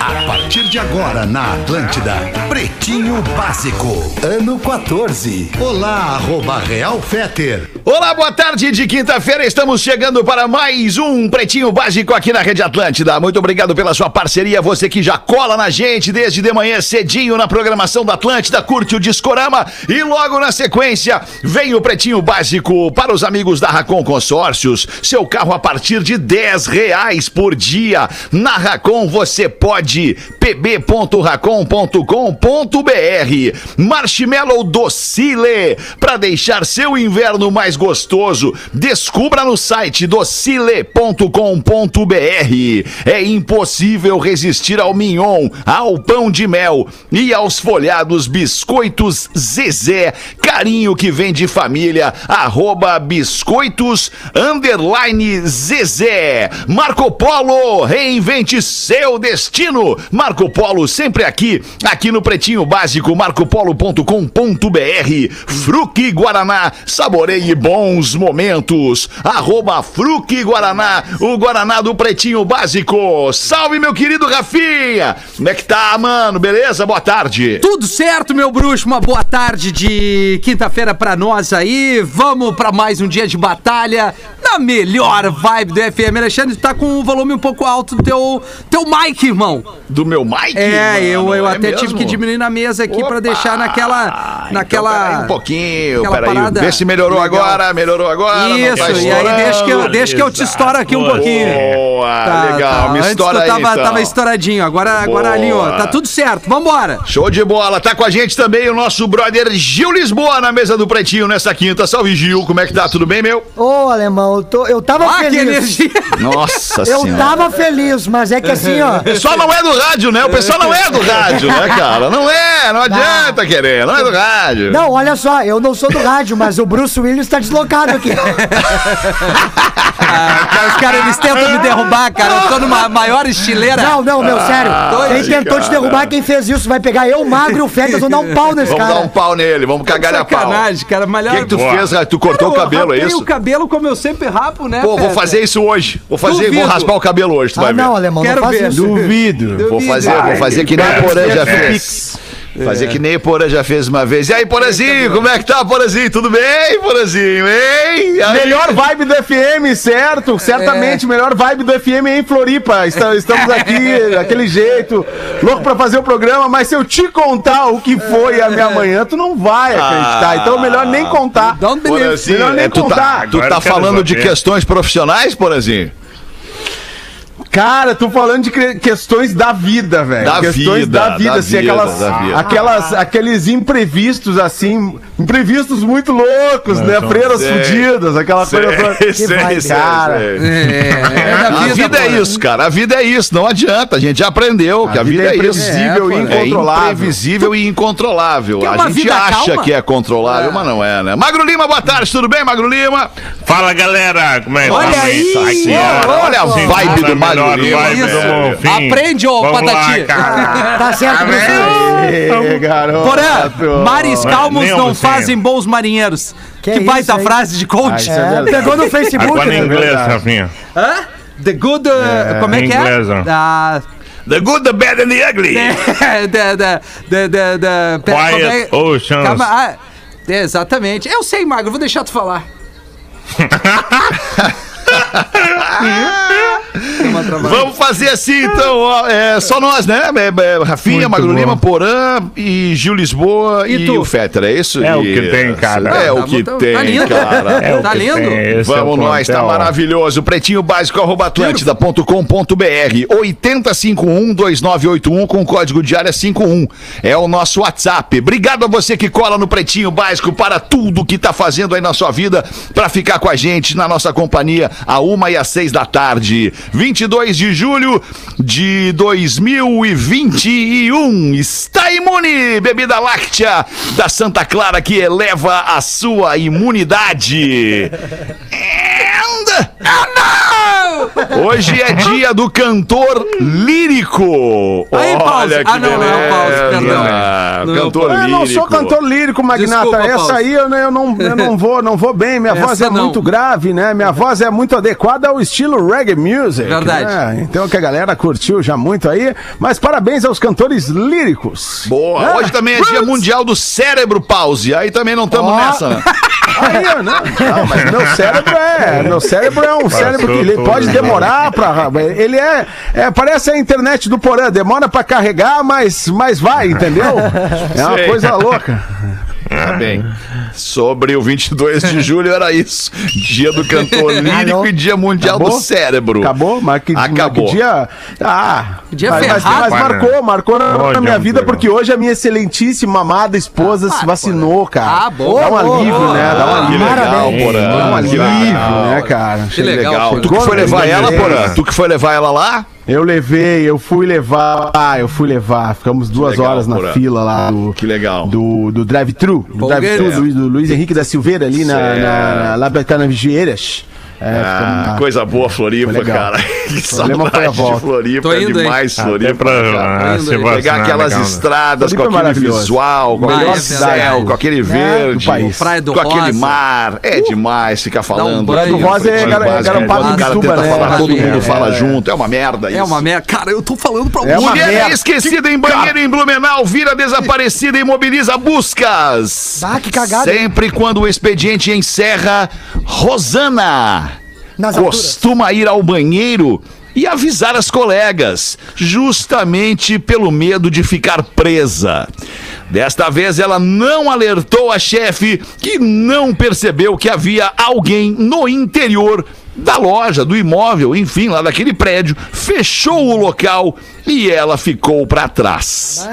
A partir de agora na Atlântida, Pretinho Básico, ano 14. Olá, arroba Real Feter. Olá, boa tarde de quinta-feira. Estamos chegando para mais um Pretinho Básico aqui na Rede Atlântida. Muito obrigado pela sua parceria. Você que já cola na gente desde de manhã cedinho na programação da Atlântida, curte o Discorama e logo na sequência vem o Pretinho Básico para os amigos da Racon Consórcios. Seu carro a partir de 10 reais por dia. Na Racon você pode pb.racon.com.br Marshmallow Docile para deixar seu inverno mais gostoso. Descubra no site docile.com.br. É impossível resistir ao mignon, ao pão de mel e aos folhados biscoitos Zezé. Carinho que vem de família. Arroba biscoitos underline Zezé. Marco Polo, reinvente seu destino. Marco Polo sempre aqui, aqui no Pretinho Básico, marcopolo.com.br. Fruque Guaraná, saboreie bons momentos. Arroba Fruque Guaraná, o Guaraná do Pretinho Básico. Salve, meu querido Rafinha! Como é que tá, mano? Beleza? Boa tarde. Tudo certo, meu bruxo? Uma boa tarde de quinta-feira pra nós aí. Vamos pra mais um dia de batalha na melhor vibe do FM. Alexandre, tá com o volume um pouco alto do teu, teu mic, irmão. Do meu mic? É, mano? eu, eu É até tive mesmo? que diminuir na mesa aqui pra Opa! deixar naquela. Então, naquela. peraí um pouquinho, peraí. parada Vê se melhorou legal. agora, melhorou agora. não Isso, tá e aí deixa que, eu, deixa que eu te estouro aqui um pouquinho. Boa, Tá, legal. tá. Me Antes estoura tu aí, tava, então. tava estouradinho, agora, agora ali, ó. Tá tudo certo, vambora. Show de bola. Tá com a gente também o nosso brother Gil Lisboa na mesa do Pretinho nessa quinta. Salve, Gil. Como é que tá? Tudo bem, meu? Ô, alemão, eu, tô, eu tava Ah, que feliz. energia. Nossa Eu tava feliz, mas é que assim, ó. Pessoal não é do rádio, né? O pessoal não é do rádio, né, cara? Não é, não adianta querer, não é do rádio. Não, olha só, eu não sou do rádio, mas o Bruce Willis tá deslocado aqui. Ah, cara, os caras, eles tentam me derrubar, cara. Eu tô numa maior estileira. Não, não, meu, sério. Quem doido, tentou te derrubar, quem fez isso, vai pegar eu, magro e o Fetas, vão dar um pau nesse Vamos cara. dar um pau nele, vamos cagar a pau. Sacanagem, cara. O Malhar... que, que tu fez? Tu cortou o cabelo, é isso? o cabelo como eu sempre rapo, né? Pô, vou fazer isso hoje. Vou fazer, Duvido. vou raspar o cabelo hoje, tu vai Ah, ver. não, alemão, Quero não faz ver. isso. Duvido. Vou Duvido. fazer, vou fazer que nem o Porã já fez. É. Fazer que nem o Porã já fez uma vez. E aí, Porãzinho, como é que tá, Porãzinho? Tudo bem, Porãzinho? Hein? Aí? Melhor vibe do FM, certo? Certamente, melhor vibe do FM em Floripa. Estamos aqui daquele jeito, louco pra fazer o programa, mas se eu te contar o que foi a minha manhã, tu não vai acreditar. Então, melhor nem contar. Believe. Porãzinho, Melhor nem é, tu tá, contar. tu Agora tá quero falando de questões profissionais, Porãzinho? Cara, tô falando de que- questões da vida, velho. Da questões vida, da vida, da assim, vida, aquelas, da vida. aquelas, aqueles imprevistos, assim, imprevistos muito loucos, né? então, Freiras sei. fudidas, aquela coisa toda. Sei, sei, vibe, sei, cara. sei. É, é da A vida é pô. isso, cara. A vida é isso. Não adianta. A gente já aprendeu que a vida é isso. imprevisível É, e pô. É incontrolável. imprevisível e incontrolável. A gente vida acha calma? que é controlável, mas não é, né? Magro Lima, boa tarde, tudo bem, Magro Lima? Fala galera, como é que Olha tá? aí, ó, senhora. olha a vibe do Magro melhor vibe isso. do Bonfim. Aprende, ô, Vamos Patati. Lá. Tá certo. Ê, garoto. Porã, mares calmos Nem não fazem bons marinheiros. Que Que, é baita aí? frase de coach. isso É, verdade. pegou no Facebook, Agora em né? inglês. Rafinha. Hã? The good. uh, como é que é? Ah, The good, the bad and the ugly. the, the, the, the, the, pera, Quiet é- Oceans. Calma, ah, é, exatamente. Eu sei, Magro, vou deixar tu falar. Vamos fazer assim, então. ó, é, só nós, né? É, é, Rafinha, Muito Magro bom. Lima, Porã e Gil Lisboa e, E o Fetter, é isso? É o E- que tem, cara. É Tá o que bom, tá- tem, tá lindo. cara. É o Tá que lindo? é o Vamos nós, tá maravilhoso. Pretinho básico, arroba atlântida.com.br 8051-2981 com código de área 51. É o nosso WhatsApp. Obrigado a você que cola no Pretinho Básico para tudo que tá fazendo aí na sua vida, para ficar com a gente na nossa companhia a uma e às seis da tarde. 22 de julho de 2021. Está imune, bebida láctea da Santa Clara que eleva a sua imunidade. And... Hoje é dia do cantor lírico. Aí, Pause. Olha que Ah, não, não é o Pause, beleza. é o Cantor Eu lírico. não sou cantor lírico, Magnata. Desculpa, Essa aí eu, não- eu não, eu não vou, não vou bem. Minha Essa voz é não. muito grave, né? Minha voz é muito adequada ao estilo reggae music. Verdade. né? Então que a galera curtiu já muito aí. Mas parabéns aos cantores líricos. Boa. É. Hoje também é dia mundial do cérebro pause. Aí também não estamos Ó. nessa, né? Aí, não, não, mas meu cérebro é. Meu cérebro é um cérebro que tudo, pode demorar pra. Ele é, é. Parece a internet do Porã, demora pra carregar, mas, mas vai, entendeu? É uma Sei. coisa louca. Tá bem. Sobre o 22 de julho era isso. Dia do cantor lírico e dia mundial Acabou? do cérebro. Acabou? Mas que, Acabou. mas que dia. Ah, Dia mas, mas, mas marcou, marcou na, Olha, minha vida, legal. porque hoje a minha excelentíssima amada esposa se vacinou, cara. Ah, bom. Dá um alívio, Boa. né? Dá um Que alívio. legal. Porã. Dá um alívio, legal. né, cara? Que legal, Legal. Tu que foi levar ela. Porã? Tu que foi levar ela lá? Eu levei, eu fui levar. Ah, eu fui levar. Ficamos duas legal, horas na Porã. fila lá do. Que legal. Do, do drive-thru. Do drive-thru do, Luiz- do Luiz Henrique da Silveira ali na, na, na, lá pra na Vigieiras. É, Ah, coisa boa, Floripa, cara. Que saudade de volta. Floripa. Tô é indo, hein? demais, Até Floripa. pra ah, se Pegar vacinar, Pegar aquelas legal, estradas com Floripa é aquele maravilhoso. visual, com Melhor aquele céu, com aquele verde. Praia do com aquele Rosa. mar. É demais ficar falando. Praia do Rosa é é garampado O de cara tenta né, falar, todo mundo fala É. junto. É uma merda isso. É uma merda. Cara, eu tô falando pra É uma Mulher merda. esquecida em banheiro em Blumenau vira desaparecida e mobiliza buscas. Ah, que cagada, hein? Sempre quando o expediente encerra, Rosana Nas alturas. costuma ir ao banheiro e avisar as colegas, justamente pelo medo de ficar presa. Desta vez ela não alertou a chefe que não percebeu que havia alguém no interior da loja, do imóvel, enfim, lá daquele prédio, fechou o local e ela ficou para trás.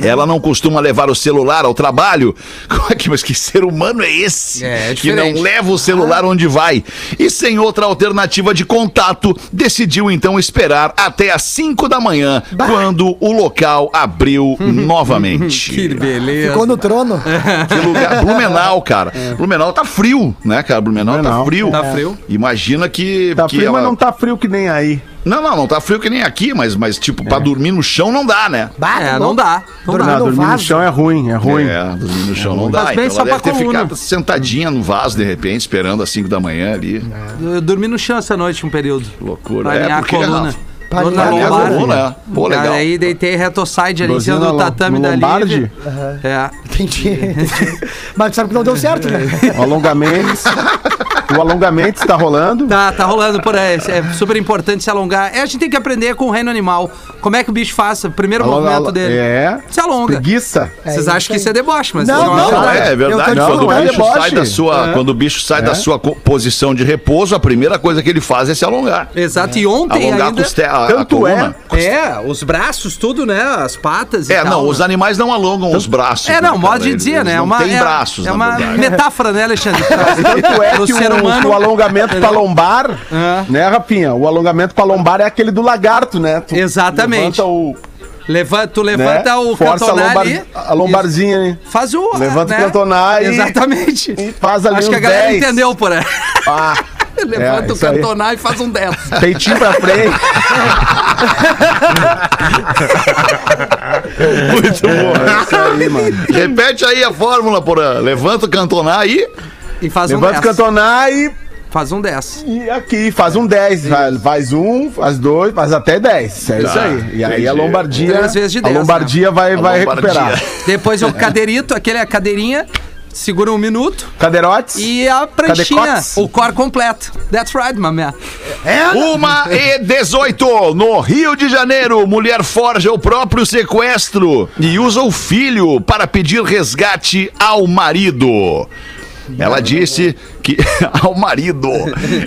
Ela não costuma levar o celular ao trabalho. Como é que, mas que ser humano é esse? É, é que não leva o celular onde vai. E sem outra alternativa de contato, decidiu então esperar até às 5 da manhã, quando o local abriu novamente. Que beleza. Ficou no trono. Que lugar. Blumenau, cara. Blumenau tá frio, né, cara? Blumenau, tá Blumenau. frio. Tá frio. Imagina que. Tá que frio, mas ela- não tá frio que nem aí. Não, não, não tá frio que nem aqui, mas, mas tipo, pra dormir no chão não dá, né? Bah, É, tá não bom. dá. Não Dormir dá. Não, no dormir no chão é ruim, é ruim. É, dormir no chão não dá. Bem Então só ela deve pra ter coluna. ficado sentadinha no vaso, de repente, esperando às 5 da manhã ali. Eu dormi no chão essa noite um período. Loucura. Pra É, porque, coluna. Dor na lombar. coluna, é. Pô, legal. Aí deitei retoside ali em cima do tatame da lombarde? Lívia. É. Entendi, entendi. Mas sabe que não deu certo, né? O alongamento. o alongamento está rolando. Tá, tá rolando por aí. É super importante se alongar. É, a gente tem que aprender com o reino animal. Como é que o bicho faz? O primeiro Alonga- movimento alo- dele. É. Se alonga. Preguiça. Vocês isso acham que isso é deboche, mas Não, vocês não, Não, é, é verdade. Tô Quando o não é bicho deboche. sai da sua, É. quando o bicho sai da sua co- posição de repouso, a primeira coisa que ele faz é se alongar. Exato. E ontem Alongar a, ainda... coste- a, a Tanto coluna. É, os braços, tudo, né? As patas e É, tal. não, né? os animais não alongam os braços. É, não, né, modo de dizer, né? É Não uma, tem é, braços, é uma metáfora, né, Alexandre? Tanto é que o, humano- o alongamento pra lombar, É. né, Rafinha? O alongamento pra lombar é aquele do lagarto, né? Tu Exatamente. Levanta o. Levanta, tu Né? levanta o Força a, cantonar lombar, ali. a lombarzinha, né? Faz o. Levanta o né? cantonar e- Exatamente. E faz ali Acho que a galera 10. entendeu por aí. Ah, Levanta É, o isso aí. cantonar e faz um 10. peitinho pra frente. Muito bom. Isso aí, mano. Repete aí a fórmula, porra. Levanta o cantonar aí. E faz um Levanta o 10. cantonar e, Faz um 10. e aqui, faz um 10. Faz, faz um, faz dois, faz até 10. É isso Tá, aí. E aí entendi. a lombardia. Três vezes de a 10, lombardia vai, vai lombardia. recuperar. Depois o cadeirito, aquele é a cadeirinha. Segura um minuto. Cadeirotes. E a pranchinha, Cadecotes. o core completo. That's right, my man. Uma e 18, no Rio de Janeiro, mulher forja o próprio sequestro e usa o filho para pedir resgate ao marido. Ela disse que. ao marido.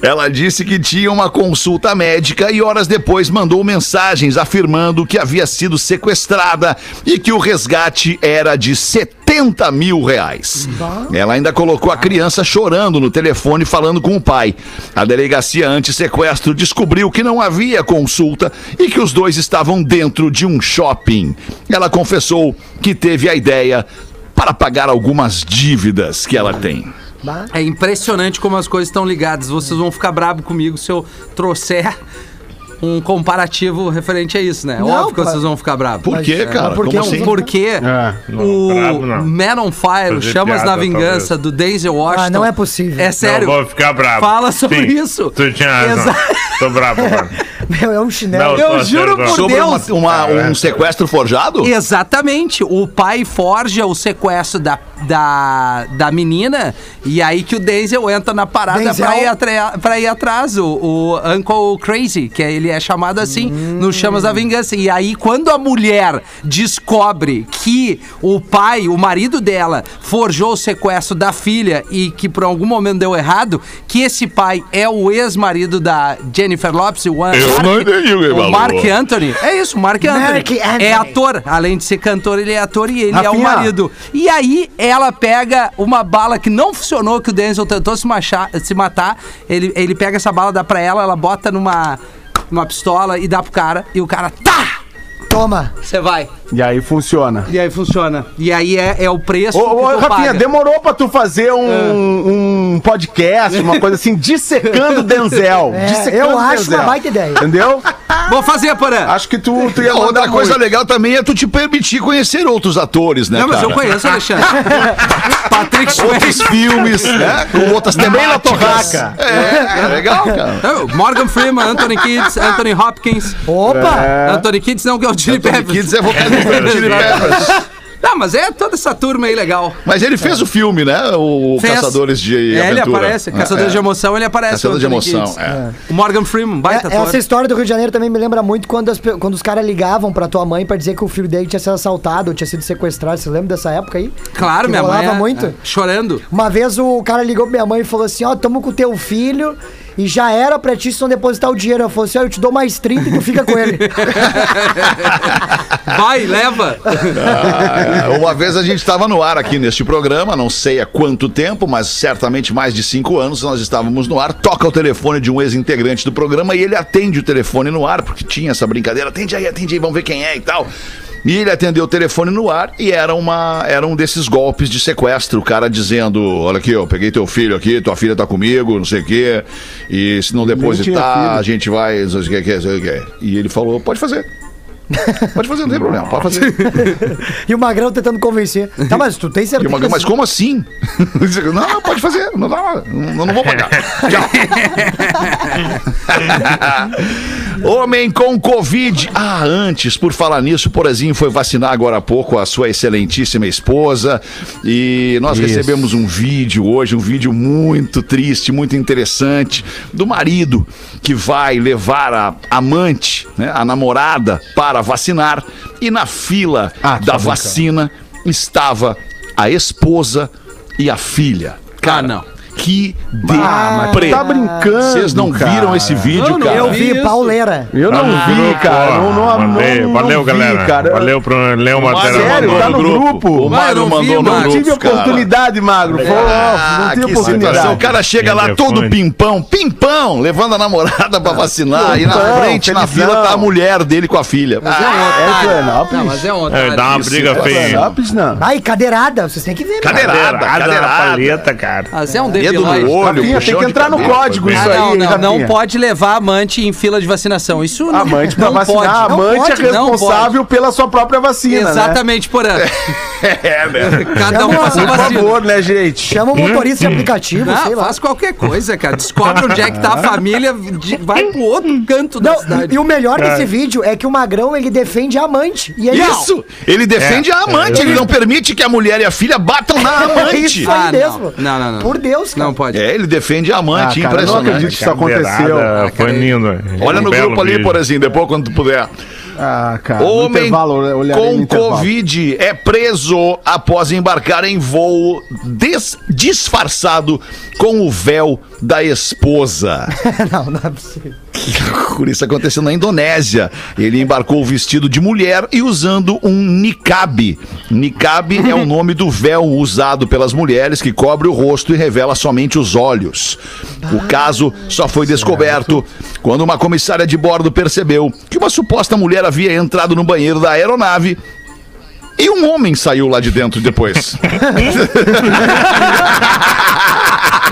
Ela disse que tinha uma consulta médica e horas depois mandou mensagens afirmando que havia sido sequestrada e que o resgate era de 70 mil reais. Ela ainda colocou a criança chorando no telefone falando com o pai. A delegacia anti-sequestro descobriu que não havia consulta e que os dois estavam dentro de um shopping. Ela confessou que teve a ideia para pagar algumas dívidas que ela tem. É impressionante como as coisas estão ligadas. Vocês vão ficar bravos comigo se eu trouxer um comparativo referente a isso, né? Não, Óbvio que vocês vão ficar bravos. Por quê, cara? porque Como é assim? Porque É. o Não, bravo não. Man on Fire, o Fazer Chamas piada, da Vingança, talvez. do Denzel Washington. Ah, não é possível. É sério. Não vou ficar bravo. Fala sobre Sim, isso. Tu tinha razão. Exa- Tô bravo agora. Meu, é um chinelo. Não, Eu juro por Sobre uma- Deus. uma- um sequestro forjado? Exatamente. O pai forja o sequestro da, da, da menina e aí que o Denzel entra na parada Denzel? pra ir, atra- pra ir atrás. O, o Uncle Crazy, que ele é chamado assim no Chamas da Vingança. E aí, quando a mulher descobre que o pai, o marido dela, forjou o sequestro da filha e que por algum momento deu errado, que esse pai é o ex-marido da Jennifer Lopes, o, An- Eu não entendi o que ele falou. Mark Anthony. É isso, Mark Anthony. Mark Anthony. É ator. Além de ser cantor, ele é ator e ele é o marido. E aí, ela pega uma bala que não funcionou, que o Denzel tentou se, machar, se matar. Ele, ele pega essa bala, dá pra ela, ela bota numa, numa pistola e dá pro cara. E o cara, tá! Toma. Você vai. E aí funciona. E aí funciona. E aí é, é o preço Ô, ô, Rafinha, paga. demorou pra tu fazer um, um podcast, uma coisa assim, dissecando Denzel. É, dissecando eu acho uma baita ideia. Entendeu? Vou fazer, Porã. Acho que tu, tu ia Outra coisa muito. legal também é tu te permitir conhecer outros atores, né, Não, mas cara? eu conheço, Alexandre. Patrick Outros Swayze. filmes, né? Com outras Bem na temáticas. torraca. É, é legal, cara. Não, Morgan Freeman, Anthony Kids, Anthony Hopkins. Opa. Anthony Kids não, que é o Chili Peppers. Kids é vocalista do Chili Peppers. Não, mas é toda essa turma aí legal. Mas ele fez o filme, né? O Fez. Caçadores de É, ele Aventura. aparece. Caçadores É, de Emoção, ele aparece. Caçador o de Emoção, é. O Morgan Freeman, baita É, essa história do Rio de Janeiro também me lembra muito quando, as quando os caras ligavam pra tua mãe pra dizer que o filho dele tinha sido assaltado ou tinha sido sequestrado. Você lembra dessa época aí? Claro, Que minha mãe. é- muito. é, chorando. Uma vez o cara ligou pra minha mãe e falou assim: Ó, tamo com o teu filho e já era pra ti se não depositar o dinheiro. Ela falou assim: Ó, eu te dou mais 30 e tu fica com ele. Vai, leva. Ah, uma vez a gente estava no ar aqui neste programa, não sei há quanto tempo, mas certamente mais de cinco anos nós estávamos no ar. Toca o telefone de um ex-integrante do programa e ele atende o telefone no ar, porque tinha essa brincadeira. Atende aí, atende aí, vamos ver quem é e tal. E ele atendeu o telefone no ar e era, uma, era um desses golpes de sequestro. O cara dizendo: Olha aqui, eu peguei teu filho aqui, tua filha tá comigo, não sei o quê. E se não depositar, a gente vai. Não sei o que, não sei o que. E ele falou: Pode fazer. Pode fazer, não tem problema, pode fazer. e o Magrão tentando convencer. Tá, mas tu tem E certeza? o Magrão, mas como assim? não, não, pode fazer. Não, dá, não, não vou pagar. Tchau. Homem com Covid. Ah, antes, por falar nisso, o Porazinho foi vacinar agora há pouco a sua excelentíssima esposa. E nós Isso. recebemos um vídeo hoje, um vídeo muito triste, muito interessante, do marido que vai levar a amante, né, a namorada, para vacinar. E na fila Ah, da tá brincando. vacina estava a esposa e a filha. Cara, não. Que Ah, tá brincando. Vocês não viram cara. esse vídeo, Não, não, cara? Eu vi, pauleira. Eu não no vi, grupo, cara. Não, não, Mandei. não, Valeu, não galera. Vi, cara. Valeu pro Leão Matéria. Sério, mandou tá no grupo. grupo? O Não, não vi, mandou no mano. Não grupo, tive oportunidade, Magro. Foi, Ah, não tive situação. O oportunidade. cara chega lá todo pimpão, pimpão, levando a namorada pra vacinar. e na frente, na fila, tá a mulher dele com a filha. Mas é um Ah, é otário. Florianópolis? Não, mas é. É, dá uma briga é feia. Florianópolis, não. Ai, cadeirada. Vocês têm que ver? Cadeirada, cadeirada. paleta, cara. Mas é um Dedo no olho, Rafinha, tem que entrar no cabelo. código isso Ah, aí, não, não, pode levar amante em fila de vacinação. Isso não, Amante pra não vacinar, a pode. amante pode, é responsável pela sua própria vacina, né? Exatamente, Porã. É, né? Cada um faz sua Por vacina. favor, né, gente? Chama o motorista de aplicativo, Não, sei lá. faz qualquer coisa, cara. Descobre onde é que tá a família, de- vai pro outro canto da Não, cidade. e o melhor desse vídeo é que o Magrão, ele defende a amante. E ele, Isso! Ele defende É, a amante, ele não permite que a mulher e a filha batam na É amante. isso aí Ah, não. mesmo. Não, não, não. Por Deus, cara. Não pode. É, ele defende a Ah, amante, cara, eu não impressionante. acredito que isso aconteceu. Cadeirada Foi lindo. Olha Um no grupo ali, vídeo. por exemplo, depois quando tu puder. Ah, cara, Homem com. Covid é preso após embarcar em voo des- disfarçado com o véu da esposa. Não, não é possível. Por isso aconteceu na Indonésia. Ele embarcou vestido de mulher e usando um niqab. Niqab é o nome do véu usado pelas mulheres que cobre o rosto e revela somente os olhos. O caso só foi descoberto quando uma comissária de bordo percebeu que uma suposta mulher havia entrado no banheiro da aeronave e um homem saiu lá de dentro depois.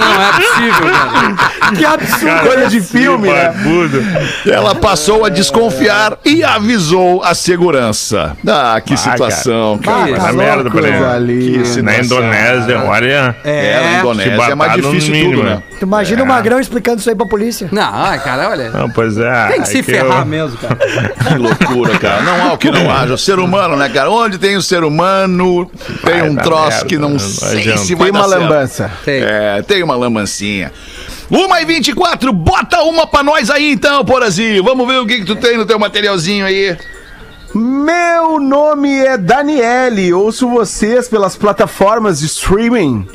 Não é possível, cara. Que absurdo. Coisa de filme, né? Barbudo. Ela passou a desconfiar e avisou a segurança. Ah, que situação, cara. Que Tá louco, merda ali. Que situação. Na Indonésia, olha. É, na Indonésia é mais difícil mínimo, tudo, né? né? Tu imagina o Magrão explicando isso aí pra polícia. Não, ai, cara, olha. Não, pois é. Tem que se é ferrar eu- mesmo, cara. Que loucura, cara. Não há o que não haja. O ser humano, né, cara? Onde tem o ser humano, tem Vai um troço merda, que não sei se vai Tem uma dar certo. lambança. Tem. É, tem uma lambancinha. Uma e 24, bota uma pra nós aí então, Porazinho. Vamos ver o que, que tu tem no teu materialzinho aí. Meu nome é Daniele, ouço vocês pelas plataformas de streaming.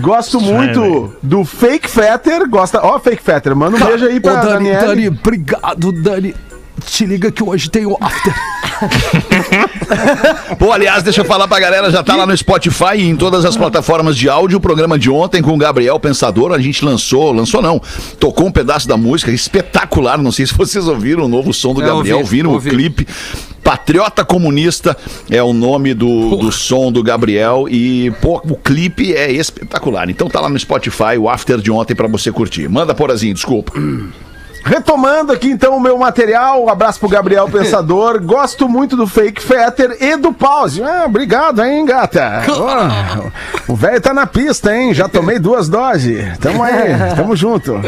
Gosto muito do Fake Fetter, gosta... Ó, Fake Fetter, manda um beijo aí pra Daniele. obrigado, Dani. Te liga que hoje tem o after. Pô, aliás, deixa eu falar pra galera, já tá lá no Spotify e em todas as plataformas de áudio, o programa de ontem com o Gabriel Pensador, a gente lançou, lançou não, tocou um pedaço da música espetacular, não sei se vocês ouviram o novo som do Eu Gabriel, ouvi, viram ouvi. o clipe. Patriota Comunista é o nome do, do som do Gabriel e, pô, o clipe é espetacular. Então tá lá no Spotify, o after de ontem pra você curtir. Manda, Porazinho, desculpa. Retomando aqui então o meu material, um abraço pro Gabriel Pensador. Gosto muito do Fake Fetter e do Pause. Ah, obrigado, hein, gata. Ó, o velho tá na pista, hein? Já tomei duas doses. Tamo aí, tamo junto.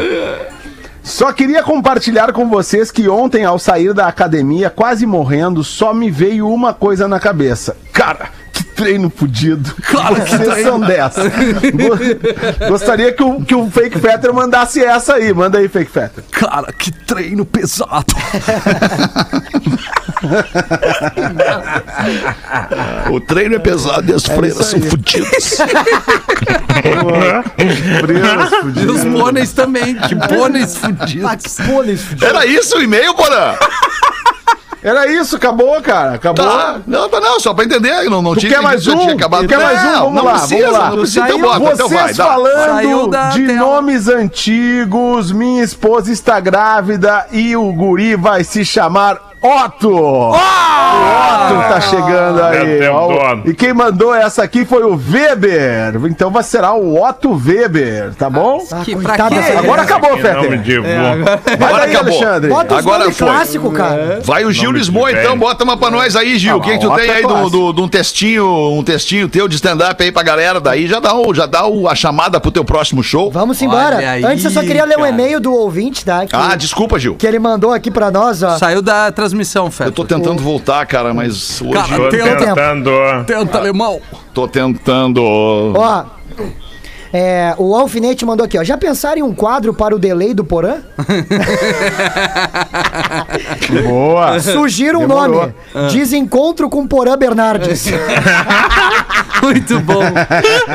Só queria compartilhar com vocês que ontem, ao sair da academia, quase morrendo, só me veio uma coisa na cabeça. Cara, treino fudido. Claro que Vocês treino. são dessa. Go- Gostaria que o, que o Fake Fetter mandasse essa aí. Manda aí, Fake Fetter. Cara, que treino pesado. O treino é pesado e as freiras são fodidas. E os pôneis também. Que pôneis Ah, fudidos. que pôneis fudidos. Era isso o e-mail, Porã? Era isso, acabou, cara. Acabou. Tá, não, tá não, só pra entender. Não, não Tu tinha quer mais um? tinha acabado. Tu quer mais um? Não, Vamos não lá, precisa, vamos lá. Não precisa, então bota, então vai, dá. Falando da de tela. nomes antigos, minha esposa está grávida e o guri vai se chamar Otto. O Otto tá chegando aí. Ó. Deus. E quem mandou essa aqui foi o Weber. Então vai será o Otto Weber, tá bom? Ah, Que- pra quê? dessa Agora acabou, Que Fetter. vô. Vai Agora daí, acabou. Alexandre. Bota Agora foi. clássico, cara. Vai o Gil Lisboa, então bota uma pra nós aí, Gil. O que, que tu Ah, tem aí do, clássico. do, de um textinho, um textinho teu de stand-up aí pra galera? Daí já dá, o, já dá o, a chamada pro teu próximo show. Vamos embora. Aí, Antes eu só queria ler um cara. e-mail do ouvinte, tá? Que, Ah, desculpa, Gil. que ele mandou aqui pra nós, ó. Saiu da transmissão, Feta. Eu tô tentando voltar, cara, mas hoje Cara, um tentando. Tenta, alemão. tô tentando. Ó. É, o Alfinete mandou aqui, ó. Já pensaram em um quadro para o delay do Porã? Boa. Sugiro um Demorou. nome. Desencontro com Porã Bernardes. Muito bom.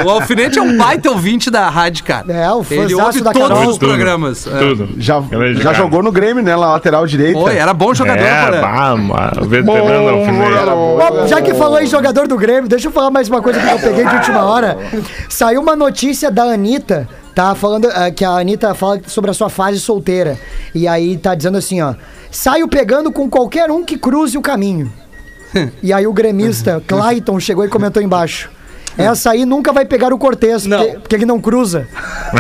O Alfinete é um baita ouvinte da rádio, cara. É, o Ele ouve da todos Carol. os programas. É. Tudo. Já, já jogou no Grêmio, né? Na lateral direita. Oi, era bom jogador, É, Porã. bah, mas veterano alfinete. Já que falou em jogador do Grêmio, deixa eu falar mais uma coisa que eu peguei de última hora. Saiu uma notícia da Anitta, tá? Falando ah, que a Anitta fala sobre a sua fase solteira. E aí tá dizendo assim, ó. Saio pegando com qualquer um que cruze o caminho. E aí o gremista Clayton chegou e comentou embaixo. Essa aí nunca vai pegar o Cortez, Não. porque, porque ele não cruza.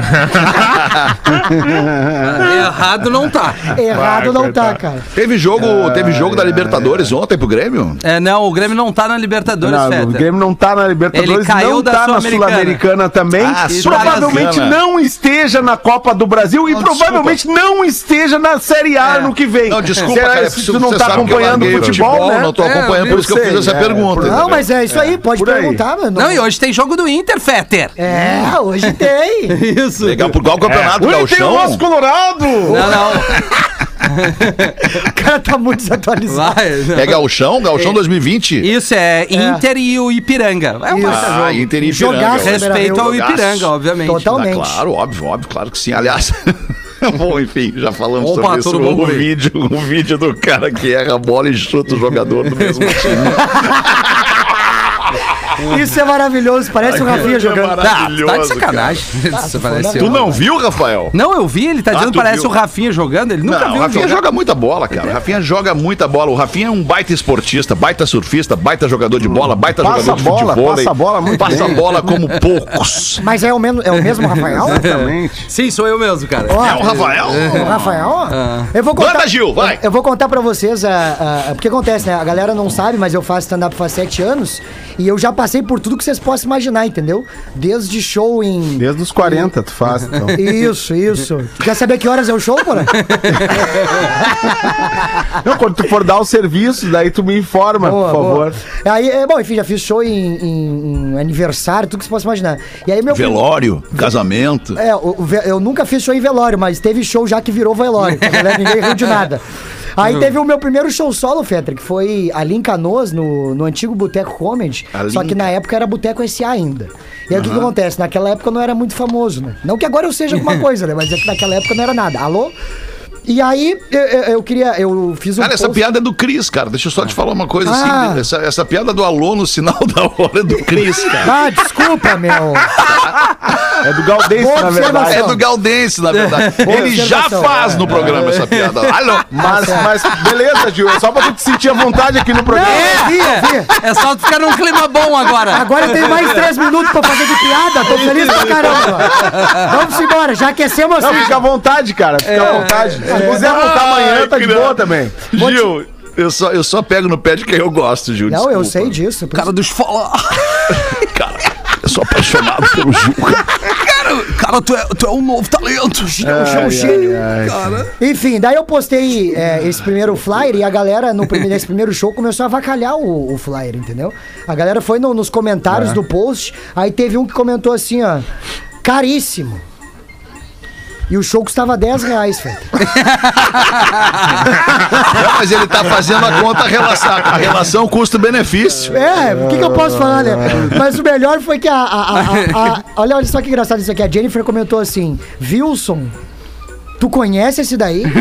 Errado não tá. Errado não tá, cara. Teve jogo, teve jogo da Libertadores ontem pro Grêmio? É, não, o Grêmio não tá na Libertadores, Não, o. Grêmio não tá na Libertadores, Ele caiu não da tá na Sul-Americana. Também. Ah, e provavelmente não esteja na Copa do Brasil e Não, provavelmente não esteja na Série A É. no que vem. Não, desculpa, Será cara, que você tu não tá acompanhando o futebol, né? Não tô É, acompanhando, eu por isso que eu fiz essa é, pergunta. Não, mas é isso aí, pode perguntar, mano. Não, e hoje tem jogo do Inter, Fetter. É, hoje tem. Isso. Legal, por qual campeonato, Ui, tem o nosso? Colorado! Não, não. O cara tá muito desatualizado. Vai. É Gauchão? Gauchão 2020? Isso, é Inter e o Ipiranga. É um Isso. Ah, jogo. Inter e Jogaço, Ipiranga. né? Respeito ao Jogaço. Ipiranga, obviamente. Totalmente. Ah, claro, óbvio, óbvio, claro que sim. Aliás, bom, enfim, já falamos Opa, sobre isso. O vídeo, o vídeo do cara que erra a bola e chuta o jogador do mesmo time. Isso é maravilhoso, parece o Rafinha jogando. Tá, tá de sacanagem. Isso parece- Tu não viu, Rafael? Não, eu vi, ele tá dizendo que tu parece viu. o Rafinha jogando. Ele nunca não, viu o Rafinha jogar. joga muita bola, cara. O Rafinha joga muita bola. O Rafinha é um baita esportista, baita surfista, baita jogador de bola, baita Passa jogador de bola, futebol. passa bola muito Passa bem. bola como poucos. Mas é o mesmo, é o mesmo Rafael? Exatamente. Sim, sou eu mesmo, cara. Ó, É o Rafael? O Rafael? Eu vou contar. Manda, Gil, vai. Eu vou contar pra vocês, ah, ah, porque acontece, né? A galera não sabe, mas eu faço stand-up faz sete anos e eu já passei por tudo que vocês possam imaginar, entendeu? Desde show em. Desde os 40 tu faz, então. Isso, isso. Quer saber que horas é o show, porra? Não, quando tu for dar o serviço, daí tu me informa, Boa, por favor. boa. Aí, é, bom, enfim, já fiz show em, em- em aniversário, tudo que você possa imaginar. E aí, meu Velório, casamento. É, ve- eu nunca fiz show em velório, mas teve show já que virou velório. Ninguém riu de nada. Aí teve o meu primeiro show solo, Fetra, que foi ali em Canoas, no, no antigo Boteco Comedy. Ali Só que na época era Boteco SA ainda. E aí o que, que acontece? Naquela época eu não era muito famoso, né? Não que agora eu seja alguma coisa, né? Mas é que naquela época não era nada. Alô? E aí eu, eu- eu queria. Eu fiz um. Cara, essa post- piada é do Cris, cara. Deixa eu só te falar uma coisa Ah. assim. Essa, essa piada do alô no sinal da hora é do Cris, cara. Ah, desculpa, meu. É do Galdense, na verdade. É do Galdense, na verdade. Boa Ele já faz no programa essa piada. Alô? Mas, mas beleza, Gil. É só pra tu te sentir à vontade aqui no programa. Eu vi, eu vi. É só tu ficar num clima bom agora. Agora eu tenho mais três minutos pra fazer de piada. Tô feliz pra caramba. Vamos embora, já aquecemos Não, assim. fica à vontade, cara. Fica à vontade. Se quiser voltar amanhã, tá de boa também. Gil, eu só, eu só pego no pé de quem eu gosto, Gil. Não, eu desculpa. sei disso. Cara dos fola. Cara, eu sou apaixonado pelo Gil. cara. Cara, cara tu, é, tu é um novo talento. isso eu sou um gênio. Enfim, daí eu postei é, esse primeiro flyer e a galera, no nesse primeiro show, começou a avacalhar o, o flyer, entendeu? A galera foi no- nos comentários do post, aí teve um que comentou assim, ó, caríssimo. E o show custava 10 reais. Não, mas ele tá fazendo a conta, a relação, a relação custo-benefício. É, o que, que eu posso falar, né? Mas o melhor foi que a. a- a- a- a- olha, olha só que engraçado isso aqui. A Jennifer comentou assim: Wilson, tu conhece esse daí?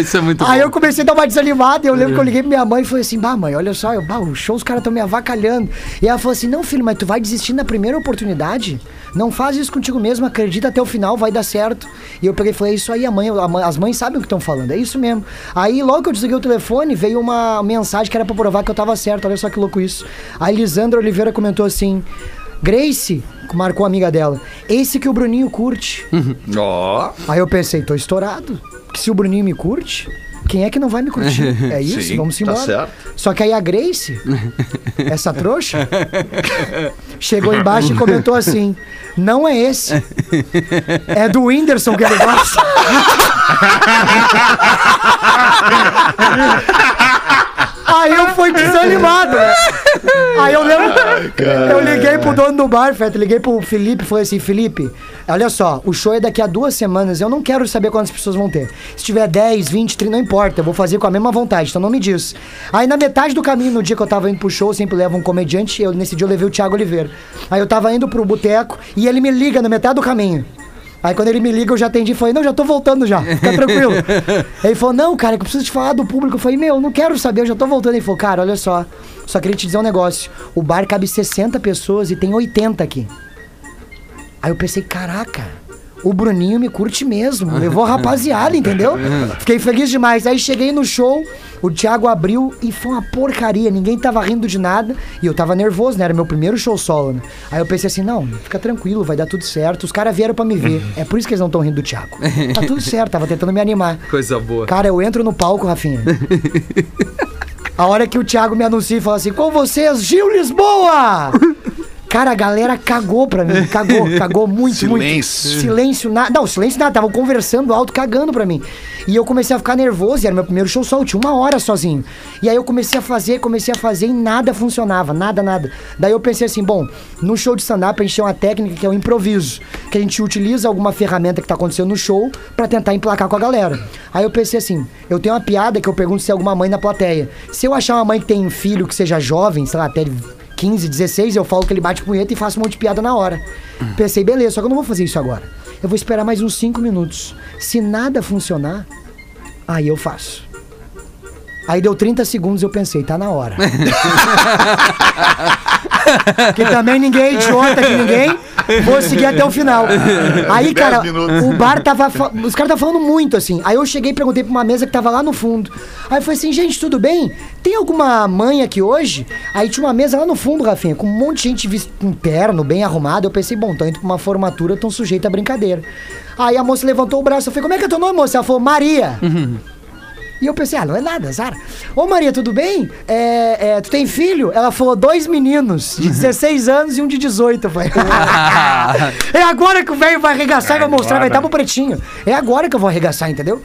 Isso é muito Aí bom. eu comecei a dar uma desanimada. E eu lembro que eu liguei pra minha mãe e falei assim: Bah, mãe, olha só, eu, bah, o show os caras estão me avacalhando. E ela falou assim: Não, filho, mas tu vai desistir na primeira oportunidade? Não faz isso contigo mesmo, acredita até o final, vai dar certo. E eu peguei e falei: É isso aí, a mãe, a mãe- as mães sabem o que estão falando, é isso mesmo. Aí logo que eu desliguei o telefone, veio uma mensagem que era pra provar que eu tava certo. Olha só que louco isso. A Lisandra Oliveira comentou assim. Grace, marcou a amiga dela, esse que o Bruninho curte. Ó. Aí eu pensei, tô estourado. Que se o Bruninho me curte, quem é que não vai me curtir? É isso, Sim, vamos tá embora. certo. Só que aí a Grace, essa trouxa, chegou embaixo e comentou assim: não é esse. É do Whindersson que ele gosta. Aí eu fui desanimado, né? Aí eu lembro. eu liguei pro dono do bar, Feto, liguei pro Felipe e falei assim: Felipe, olha só, o show é daqui a duas semanas, eu não quero saber quantas pessoas vão ter. Se tiver 10, 20, 30, não importa, eu vou fazer com a mesma vontade, então não me diz. Aí na metade do caminho, no dia que eu tava indo pro show, eu sempre levo um comediante, eu, nesse dia eu levei o Thiago Oliveira. Aí eu tava indo pro boteco e ele me liga na metade do caminho. Aí quando ele me liga, eu já atendi e falei, não, já tô voltando já, fica tranquilo. ele falou, não, cara, que eu preciso te falar do público. Eu falei, meu, não quero saber, eu já tô voltando. Ele falou, cara, olha só, só queria te dizer um negócio. O bar cabe 60 pessoas e tem 80 aqui. Aí eu pensei, caraca, o Bruninho me curte mesmo. Levou a rapaziada, entendeu? Fiquei feliz demais. Aí cheguei no show, o Thiago abriu e foi uma porcaria. Ninguém tava rindo de nada. E eu tava nervoso, né? Era meu primeiro show solo, né? Aí eu pensei assim, não, fica tranquilo, vai dar tudo certo. Os caras vieram pra me ver. É por isso que eles não estão rindo do Thiago. Tá tudo certo, tava tentando me animar. Coisa boa. Cara, eu entro no palco, Rafinha. A hora que o Thiago me anuncia e fala assim: Com vocês, Gil Lisboa! Cara, a galera cagou pra mim. Cagou, cagou muito, Silêncio. muito. Silêncio, nada. Não, silêncio nada. Estavam conversando alto, cagando pra mim. E eu comecei a ficar nervoso. e Era meu primeiro show só. Eu tinha uma hora sozinho. E aí eu comecei a fazer, comecei a fazer e nada funcionava. Nada, nada. Daí eu pensei assim: bom, no show de stand-up a gente tem uma técnica que é o improviso. Que a gente utiliza alguma ferramenta que tá acontecendo no show pra tentar emplacar com a galera. Aí eu pensei assim: eu tenho uma piada que eu pergunto se é alguma mãe na plateia. Se eu achar uma mãe que tem um filho que seja jovem, sei lá, até 15, 16, eu falo que ele bate punheta e faço um monte de piada na hora. Pensei, beleza, só que eu não vou fazer isso agora. Eu vou esperar mais uns 5 minutos. Se nada funcionar, aí eu faço. Aí deu 30 segundos e eu pensei, tá na hora. que também ninguém é idiota que ninguém. Vou seguir até o final. Aí, cara, o bar tava. Os caras estavam falando muito, assim. Aí eu cheguei e perguntei pra uma mesa que tava lá no fundo. Aí eu falei assim, gente, tudo bem? Tem alguma mãe aqui hoje? Aí tinha uma mesa lá no fundo, Rafinha, com um monte de gente vestido com terno, bem arrumado. Eu pensei, bom, tô indo pra uma formatura, tão sujeito a brincadeira. Aí a moça levantou o braço, eu falei, como é que é teu nome, moça? Ela falou, Maria. E eu pensei, ah, não é nada, Zara. Ô Maria, tudo bem? É, é, tu tem filho? Ela falou, dois meninos, de 16 anos e um de 18. Eu falei, é agora que o velho vai arregaçar e vai mostrar, vai estar pro pretinho. É agora que eu vou arregaçar, entendeu?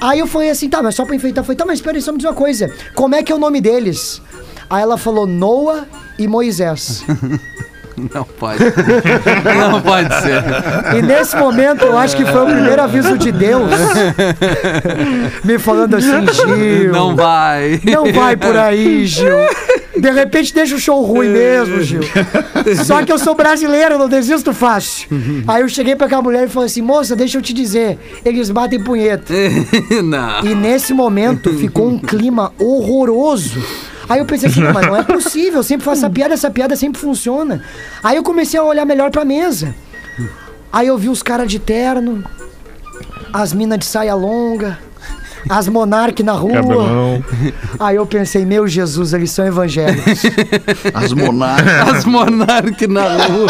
Aí eu falei assim, tá, mas só pra enfeitar. Eu falei, tá, mas espera aí, só me diz uma coisa. Como é que é o nome deles? Aí ela falou, Noah e Moisés. Não pode. Não pode ser. E nesse momento, eu acho que foi o primeiro aviso de Deus me falando assim, Gil. Não vai. Não vai por aí, Gil. De repente deixa o show ruim mesmo, Gil. Só que eu sou brasileiro, não desisto fácil. Aí eu cheguei pra aquela mulher e falei assim, moça, deixa eu te dizer, eles batem punheta. Não. E nesse momento ficou um clima horroroso. Aí eu pensei assim, não, mas não é possível, eu sempre faço essa piada, essa piada sempre funciona. Aí eu comecei a olhar melhor pra mesa. Aí eu vi os caras de terno, as minas de saia longa, as monarque na rua. Cabelão. Aí eu pensei, meu Jesus, eles são evangélicos. As monarcas. As monarques na rua.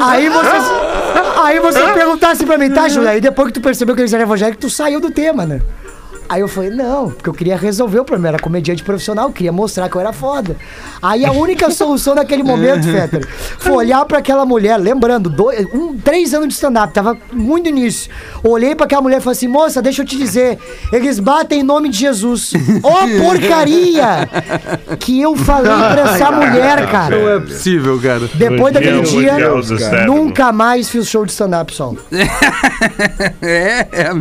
Aí você, aí você perguntasse pra mim, tá, Julia? Aí depois que tu percebeu que eles eram evangélicos, tu saiu do tema, né? Aí eu falei, não, porque eu queria resolver o problema. Era comediante profissional, eu queria mostrar que eu era foda. Aí a única solução naquele momento, Fetter, foi olhar pra aquela mulher, lembrando, dois, um, três anos de stand-up, tava muito início. Olhei pra aquela mulher e falei assim, moça, deixa eu te dizer, eles batem em nome de Jesus. Ó porcaria que eu falei pra essa mulher, cara. Não é possível, cara. Depois daquele dia, cérebro. nunca mais fiz show de stand-up só. É, é,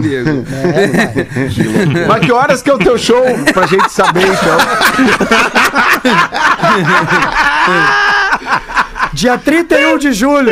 amigo. Mas que horas que é o teu show? Pra gente saber, então. Dia 31 de julho.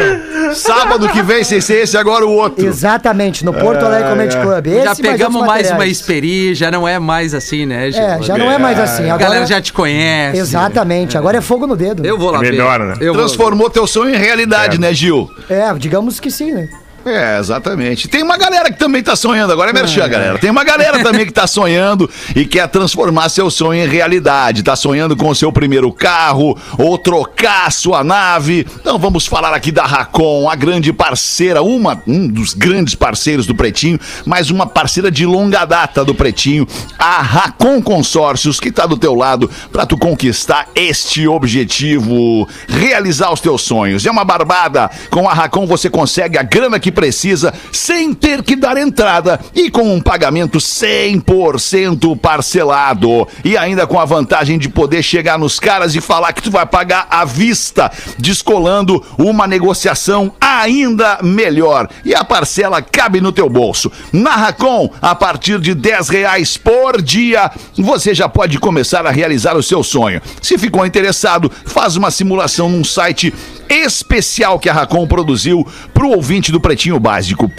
Sábado que vem, sem ser esse, agora o outro. Exatamente, no Porto Alegre Comedy Club. Esse, já pegamos mais uma esperi, já não é mais assim, né, Gil? É, já não é mais assim. A Agora, galera já te conhece. Exatamente, agora é fogo no dedo. Eu vou lá ver. Melhor, né? Eu vou- Transformou teu sonho em realidade, né, Gil? É, digamos que sim, né? É, exatamente. Tem uma galera que também tá sonhando, agora é merchan, galera. Tem uma galera também que tá sonhando e quer transformar seu sonho em realidade. Tá sonhando com o seu primeiro carro ou trocar sua nave. Então vamos falar aqui da Racon, a grande parceira, uma, um dos grandes parceiros do Pretinho, mas uma parceira de longa data do Pretinho, a Racon Consórcios, que tá do teu lado para tu conquistar este objetivo, realizar os teus sonhos. É uma barbada. Com a Racon você consegue a grana que precisa sem ter que dar entrada e com um pagamento 100% parcelado. E ainda com a vantagem de poder chegar nos caras e falar que tu vai pagar à vista, descolando uma negociação ainda melhor. E a parcela cabe no teu bolso. Na Racon, a partir de 10 reais por dia, você já pode começar a realizar o seu sonho. Se ficou interessado, faz uma simulação num site especial que a Racon produziu para o ouvinte do Pretinho Básico,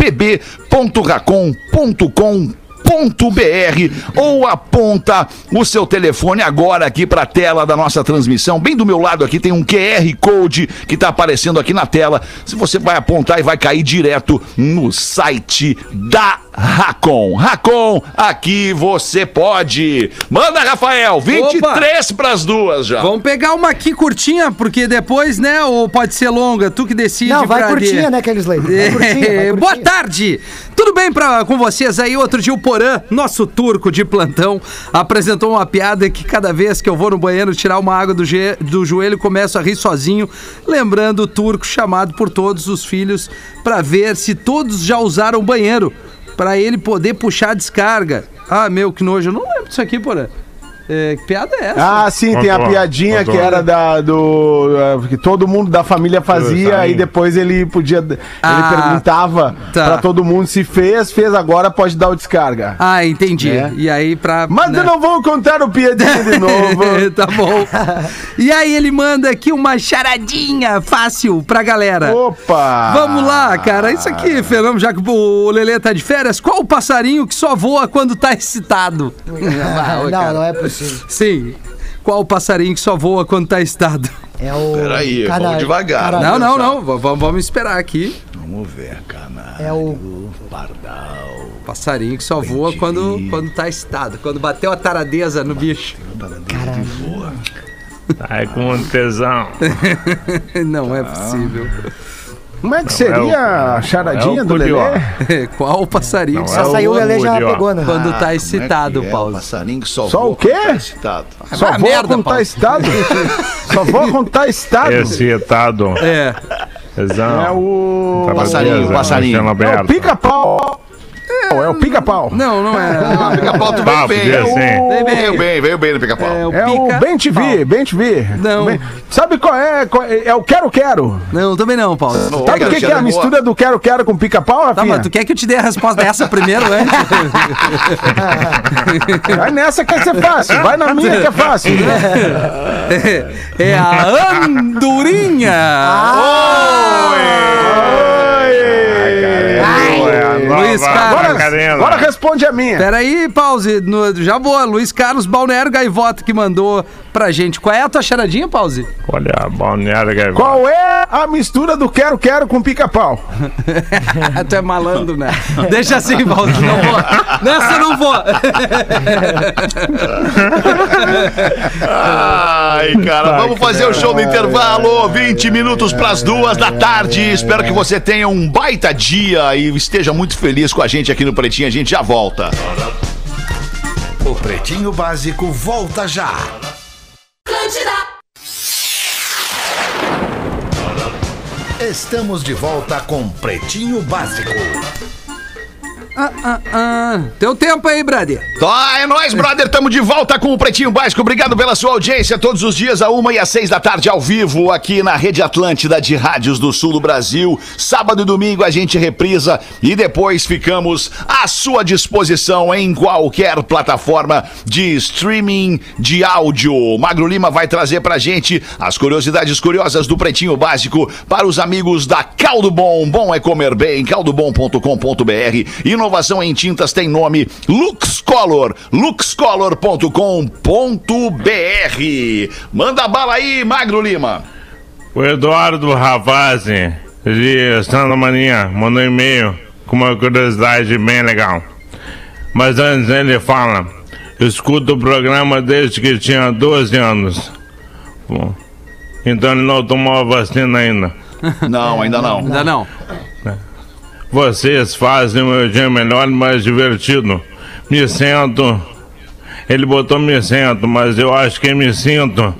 pb.racon.com ou aponta o seu telefone agora aqui para a tela da nossa transmissão. Bem do meu lado aqui tem um QR Code que está aparecendo aqui na tela. Se você vai apontar e vai cair direto no site da Racon. Racon, aqui você pode. Manda, Rafael, 23 para as duas já. Vamos pegar uma aqui curtinha, porque depois, né, ou pode ser longa, tu que decide. Não, vai pra curtinha, de- né, Kelly? Vai vai É, Boa tarde! Tudo bem pra, com vocês aí? Outro dia o Porã, nosso turco de plantão, apresentou uma piada que cada vez que eu vou no banheiro tirar uma água do, do joelho, começo a rir sozinho, lembrando o turco chamado por todos os filhos pra ver se todos já usaram o banheiro, pra ele poder puxar a descarga. Ah, meu, que nojo. Eu não lembro disso aqui, Porã. É, que piada é essa? Ah, sim, tem a piadinha contou. que era da do eh, que todo mundo da família fazia e depois ele podia ele Ah, perguntava tá. pra todo mundo se fez, fez agora pode dar o descarga. Ah, entendi. É. E aí pra... Mas né? eu não vou contar o piadinha de novo. tá bom. E aí ele manda aqui uma charadinha fácil pra galera. Opa! Vamos lá, cara. Isso aqui, Fernando, já que o Lelê tá de férias, qual o passarinho que só voa quando tá excitado? Ah, não, não é possível. Sim. Qual o passarinho que só voa quando tá excitado? É o. Peraí, Cana- vamos devagar. Não, não, não. V- v- vamos esperar aqui. Vamos ver, canalha. É o. Pardal. Passarinho que só voa quando, quando tá excitado. Quando bateu a taradeza no bicho. Tá com tesão. Não é possível. Como é que é seria a charadinha é o do Lelê? Qual o passarinho Não, que é saiu o Lelê já pegou, né? quando tá Como é excitado, que é? Paulo? O passarinho que só, Só o quê? tá excitado. Só Ah, vou merda, quando Paulo. tá estado. Só vou quando tá estado. Excitado. É. Tesão. É o Tá Passarinho, passarinho. É o pica-pau. É o pica-pau. Não, não é. Ah, pica-pau, tu veio bem. de assim. Veio bem. Veio bem, veio bem no pica-pau. É o É o. Bem TV, Bem TV. Não. Bem- Sabe qual é? Qual é? É o Quero Quero. Não, também não, Paulo. Não, Sabe o que, que é a mistura do Quero Quero com pica-pau, Tá, Rafinha? mas tu quer que eu te dê a resposta dessa primeiro antes? Vai nessa que é fácil. Vai na minha que é fácil. É a andorinha. É a nova Luiz Carlos. Macarena. Agora responde a minha. Peraí, pause. No- já vou. Luiz Carlos Balneário Gaivota que mandou pra gente. Qual é a tua charadinha, pause? Olha, a balneária que Qual é a mistura do Quero Quero com pica-pau? tu é malandro, né? Deixa assim, pause. Não vou. Nessa eu não vou. Ai, cara, vamos fazer o show no intervalo. 20 minutos pras duas da tarde. Espero que você tenha um baita dia e esteja muito feliz com a gente aqui no Pretinho. A gente já volta. O Pretinho Básico volta já. Estamos de volta com Pretinho Básico. Ah, teu tempo aí, brother. Tá, é nóis, brother. Tamo de volta com o Pretinho Básico. Obrigado pela sua audiência. Todos os dias, a uma e às seis da tarde, ao vivo, aqui na Rede Atlântida de Rádios do Sul do Brasil. Sábado e domingo a gente reprisa e depois ficamos à sua disposição em qualquer plataforma de streaming de áudio. Magro Lima vai trazer pra gente as curiosidades curiosas do Pretinho Básico para os amigos da Caldo Bom. Bom é comer bem, caldobom.com.br. Inovação em tintas tem nome Lux Color, luxcolor.com.br. Manda bala aí, Magro Lima. O Eduardo Ravazzi, de Santa Maria, mandou um e-mail com uma curiosidade bem legal. Mas antes ele fala, escuta o programa desde que tinha 12 anos. Bom, Então ele não tomou a vacina ainda. Não, ainda não. Ainda não. Vocês fazem o meu dia melhor e mais divertido. Me sento. Ele botou me sento, mas eu acho que me sinto.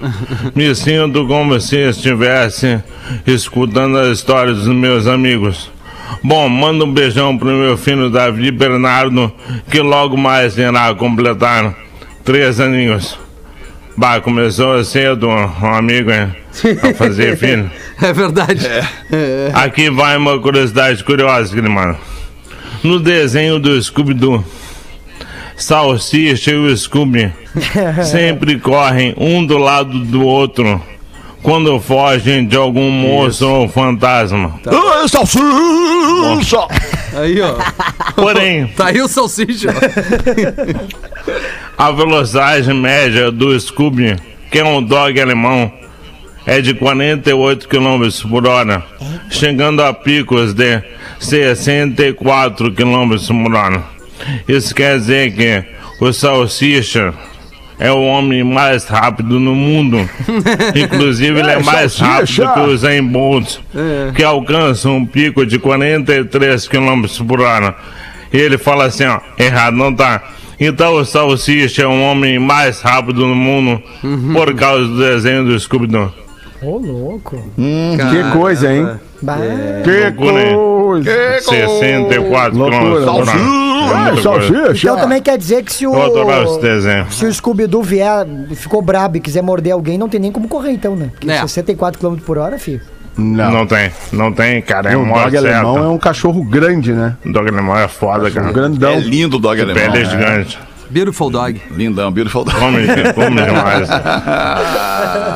Me sinto como se estivesse escutando as histórias dos meus amigos. Bom, manda um beijão pro meu filho Davi Bernardo, que logo mais irá completar três aninhos. Bah, começou cedo, um amigo, hein, a fazer filho. É verdade. Aqui vai uma curiosidade curiosa, mano. No desenho do Scooby-Doo, Salsicha e o Scooby sempre correm um do lado do outro quando fogem de algum monstro ou fantasma. Ah, salsicha! Aí, ó. Porém, Tá aí o salsicha. a velocidade média do Scooby, que é um dog alemão, é de 48 km por hora, chegando a picos de 64 km por hora. Isso quer dizer que o Salsicha é o homem mais rápido no mundo. Inclusive, ele é É, mais rápido que o Usain Bolt, que alcança um pico de 43 km por hora. E ele fala assim, ó, errado não tá. Então o Salsicha é o homem mais rápido no mundo por causa do desenho do Scooby-Doo. Ô, louco. Que coisa, hein? Bah. Que coisa. 64 Loucura. km por hora. Então também quer dizer que se o. Se o Scooby-Doo vier, ficou brabo e quiser morder alguém, não tem nem como correr, então, né? Porque É. 64 km por hora, filho. Não. Não tem, não tem, cara. É o uma dog certa. alemão é um cachorro grande, né? O dog alemão é foda, cara. Um grandão. É lindo o dog alemão. Pele é gigante. Beautiful dog. Lindão, beautiful dog. Come, come demais.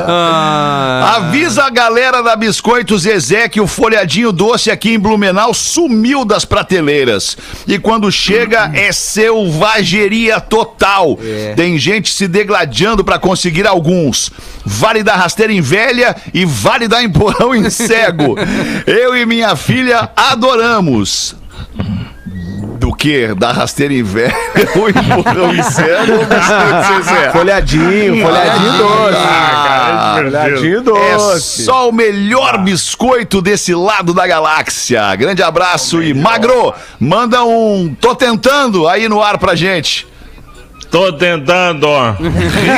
Ah, Avisa a galera da Biscoito Zezé que o folhadinho doce aqui em Blumenau sumiu das prateleiras. E quando chega é selvageria total. Tem gente se degladiando pra conseguir alguns. Vale da rasteira em velha e vale da empurrão em cego. Eu e minha filha adoramos. Que? Da rasteira em velha, o empurrão em ou Biscoito Zezé? Folhadinho, folhadinho doce. Ah, cara, é Folhadinho divertido. É doce. só o melhor biscoito desse lado da galáxia. Grande abraço e Magro, manda um tô tentando aí no ar pra gente. Tô tentando.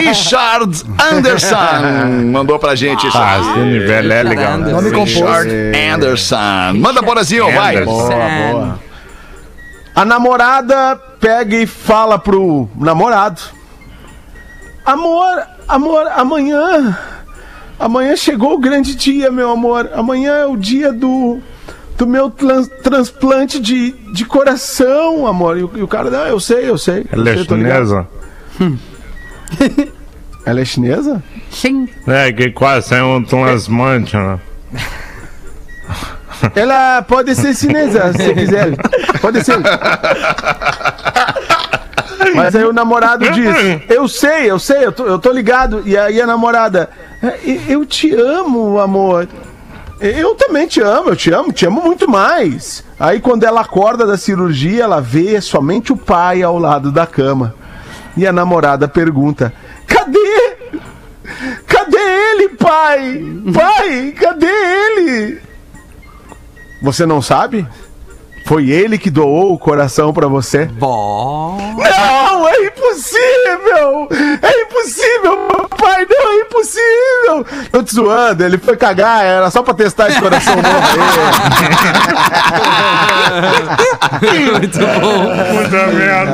Richard Anderson mandou pra gente esse Ah, esse nível é legal. Né? Nome composto. Richard Anderson. Manda Borazinho, vai. Boa, boa. A namorada pega e fala pro namorado: Amor, amor, amanhã. Amanhã chegou o grande dia, meu amor. Amanhã é o dia do. Do meu tran- transplante de, de coração, amor. E o, e o cara, não, eu sei, eu sei. eu Ela é sei, tô ligado." chinesa? Ela é chinesa? sim. É, que quase é um transplante, né? Ela pode ser chinesa, se quiser. Pode ser. Mas aí o namorado diz: Eu sei, eu sei, eu tô, eu tô ligado. E aí a namorada: "É, Eu te amo, amor. Eu também te amo, eu te amo, te amo muito mais. Aí quando ela acorda da cirurgia, ela vê somente o pai ao lado da cama. E a namorada pergunta: Cadê? Cadê ele, pai? Pai, cadê ele? Você não sabe? Foi ele que doou o coração pra você? Bom. Não, é impossível! É impossível, papai! Não, é impossível! Tô te zoando, ele foi cagar, era só pra testar esse coração novo. Muito bom. Puta merda.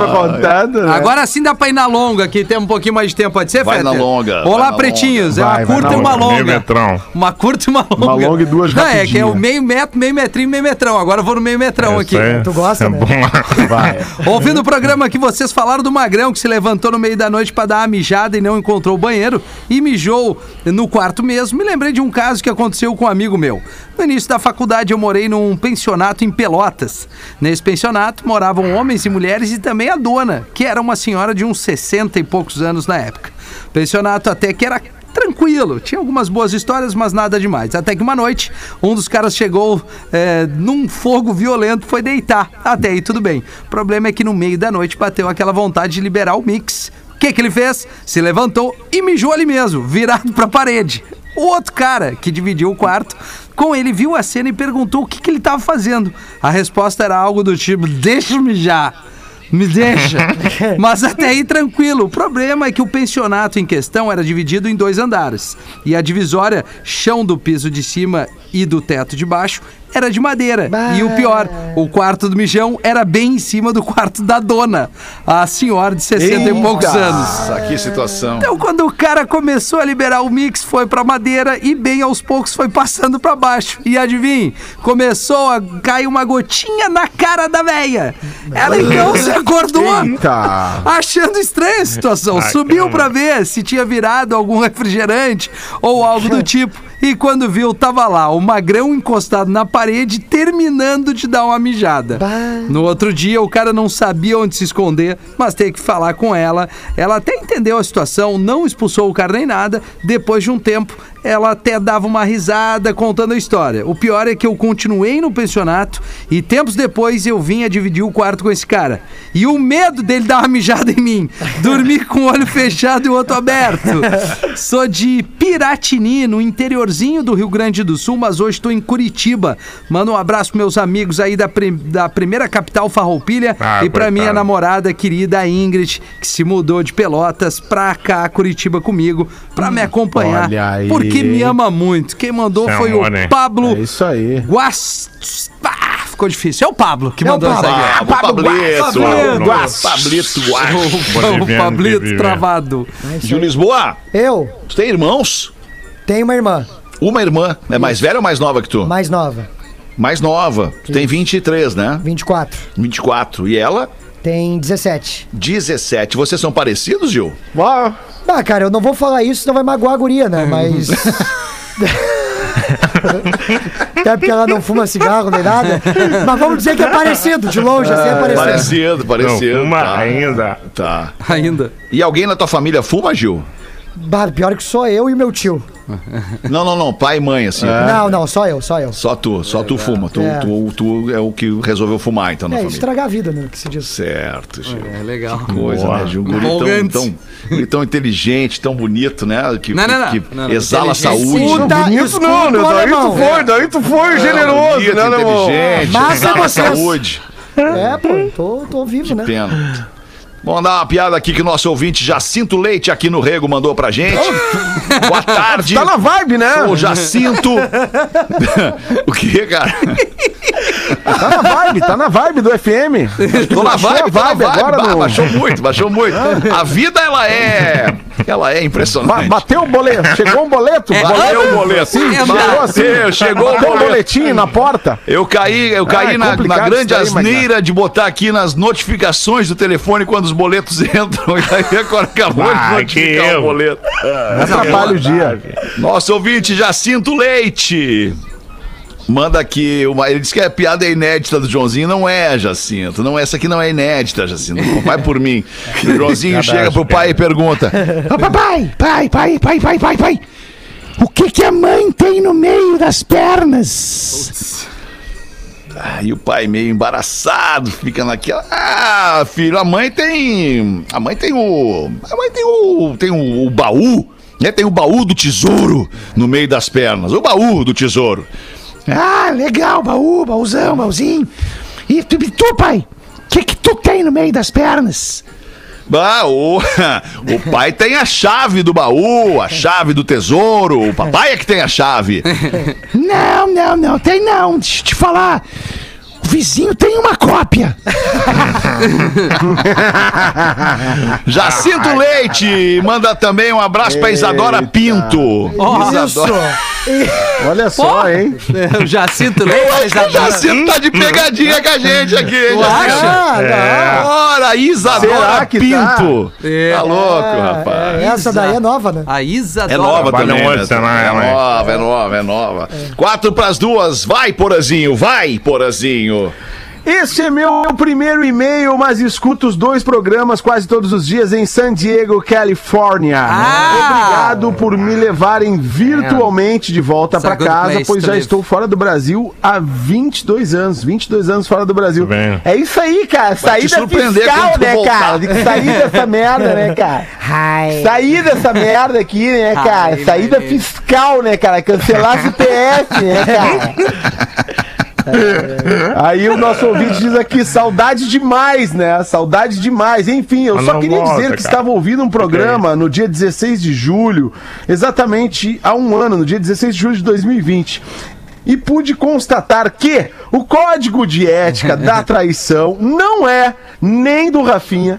Outro contando, né? Agora sim dá pra ir na longa, que tem um pouquinho mais de tempo. Pode ser, Vai Fetter? na longa, Olá, vai na pretinhos. longa. É uma Vai, curta na e uma longa. longa. Meio metrão. Uma curta e uma longa. Uma longa e duas Não, é que é o rapidinhas. meio metro, meio metrinho, meio metrão. Agora eu vou no meio metrão aqui. Aí Tu gosta, é né? bom. Vai. Ouvindo o programa que vocês falaram do Magrão que se levantou no meio da noite pra dar uma mijada e não encontrou o banheiro e mijou no quarto mesmo, me lembrei de um caso que aconteceu com um amigo meu. No início da faculdade eu morei num pensionato em Pelotas. Nesse pensionato moravam homens e mulheres e também a dona, que era uma senhora de uns 60 e poucos anos na época. Pensionato até que era tranquilo. Tinha algumas boas histórias, mas nada demais. Até que uma noite, um dos caras chegou é, num fogo violento, foi deitar. Até aí tudo bem. O problema é que no meio da noite bateu aquela vontade de liberar o mix. O que, que ele fez? Se levantou e mijou ali mesmo, virado pra parede. O outro cara, que dividiu o quarto, com ele viu a cena e perguntou o que, que ele estava fazendo. A resposta era algo do tipo: deixa eu mijar. Me deixa. Mas até aí tranquilo. O problema é que o pensionato em questão era dividido em dois andares. E a divisória, chão do piso de cima e do teto de baixo, era de madeira. Bah. E o pior, o quarto do mijão era bem em cima do quarto da dona, a senhora de 60 e poucos Eita. anos. Nossa, que situação. Então, quando o cara começou a liberar o mix, foi pra madeira e bem aos poucos foi passando pra baixo. E adivinhe, começou a cair uma gotinha na cara da véia. Ela então se acordou. Eita! Achando estranha a situação, subiu pra ver se tinha virado algum refrigerante ou algo do tipo. E quando viu, tava lá, o magrão encostado na parede, terminando de dar uma mijada. No outro dia, o cara não sabia onde se esconder, mas teve que falar com ela. Ela até entendeu a situação, não expulsou o cara nem nada. Depois de um tempo, ela até dava uma risada contando a história. O pior é que eu continuei no pensionato e tempos depois eu vinha dividir o quarto com esse cara. E o medo dele dar uma mijada em mim. Dormi com o olho fechado e o outro aberto. Sou de Piratini, no interiorzinho do Rio Grande do Sul, mas hoje estou em Curitiba. Manda um abraço pros meus amigos aí da, prim- da primeira capital Farroupilha Ah, e pra coitado. minha namorada querida Ingrid, que se mudou de Pelotas pra cá, Curitiba comigo, pra me acompanhar. olha aí, porque me ama muito. Quem mandou Isso é foi o né? Pablo É isso aí. Guas... Ah, ficou difícil. É o Pablo que É o mandou essa Pablo. aqui. Ah, o Pablito. Pablito. Pablito O, Pablito que vive. travado. Gil Lisboa, Eu tu tem irmãos? tenho uma irmã Uma irmã. É mais velha ou mais nova que tu? mais nova, Mais nova. Tu tem 23, né? 24. 24. E ela? Tem 17. 17. Vocês são parecidos, Gil? Ó, Ah, cara, eu não vou falar isso, senão vai magoar a guria, né? Mas. Até porque ela não fuma cigarro nem nada. Mas vamos dizer que é parecido, de longe, assim é parecido. Parecido, Não, parecido. uma tá. ainda. Tá. Ainda. E alguém na tua família fuma, Gil? Bah, pior que só eu e meu tio. Não, não, não. Pai e mãe, assim. Não, não, só eu, só eu. Só tu, só tu fuma. Tu, É. tu, tu é o que resolveu fumar, então, na É, família. estragar a vida, né? Que se diz. Certo, Gil. É legal. Coisa, Boa. né, Gil? Um guri tão, tão, guri tão inteligente, tão bonito, né? Que, Não, não, não. que Não, não. exala saúde. Escuta, bonito escuta não, né? Daí tu foi, daí tu foi generoso, bonito, né, inteligente, Massa exala vocês. saúde. É, pô, tô, tô vivo, né? Pena. Vamos dar uma piada aqui que o nosso ouvinte Jacinto Leite aqui no Rego mandou pra gente. Boa tarde. Tá na vibe, né? Sou o Jacinto. o que, cara? Tá na vibe, tá na vibe do FM. Tô na Baixou a vibe, na vibe vibe. agora no- Baixou muito, baixou muito. A vida, ela é... Ela é Ba- impressionante. bateu o boleto, chegou um boleto. Bateu o boleto. Sim, É, chegou assim. Bateu, chegou o Bateu o boleto. boletim na porta. Eu caí, eu caí é na, na grande daí, asneira de botar aqui nas notificações do telefone quando os boletos entram. E aí agora acabou de Ah, notificar o boleto. Atrapalha o dia. Nosso ouvinte Jacinto Leite. Manda aqui uma. Ele disse que a piada é inédita do Joãozinho. Não é, Jacinto. Não, essa aqui não é inédita, Jacinto. Vai por mim. O Joãozinho chega pro pai e pergunta: papai, pai, pai, pai, pai, pai, pai. O que que a mãe tem no meio das pernas? Ah, e o pai meio embaraçado, fica naquela. Ah, filho, a mãe tem. A mãe tem o. A mãe tem o. Tem o, o baú. Né? Tem o baú do tesouro no meio das pernas. O baú do tesouro. Ah, legal, baú, baúzão, baúzinho. E tu, pai? O que que tu tem no meio das pernas? Ah, o, o pai tem a chave do baú, a chave do tesouro. O papai é que tem a chave. Não, não, não, tem não. Deixa eu te falar. Vizinho tem uma cópia. Jacinto Leite manda também um abraço pra Isadora Pinto. Isadora. Olha só, hein? É, o Jacinto Leite. O Jacinto tá de pegadinha com a gente aqui, hein, Jacinto? É. Ora, Isadora tá? Pinto. É. Tá louco, rapaz. Essa daí é nova, né? A Isadora. É nova também. né? É mãe? nova, é nova, é nova. Quatro pras duas. Vai, Porazinho, vai, Porazinho. Esse é meu primeiro e-mail, mas escuto os dois programas quase todos os dias em San Diego, Califórnia. Ah! Obrigado por me levarem virtualmente de volta para casa, pois já live. estou fora do Brasil há 22 anos. 22 anos fora do Brasil. Bem. É isso aí, cara. Saída surpreender fiscal, né, voltar. cara? Tem que sair dessa merda, né, cara? Sair dessa merda aqui, né, cara? Saída fiscal, né, cara? Cancelar CPF, né, cara? Aí o nosso ouvinte diz aqui, saudade demais, né? Saudade demais. Enfim, eu Mas só não queria volta, dizer que cara. estava ouvindo um programa no dia 16 de julho, exatamente há um ano, no dia 16 de julho de 2020. E pude constatar que o código de ética da traição não é nem do Rafinha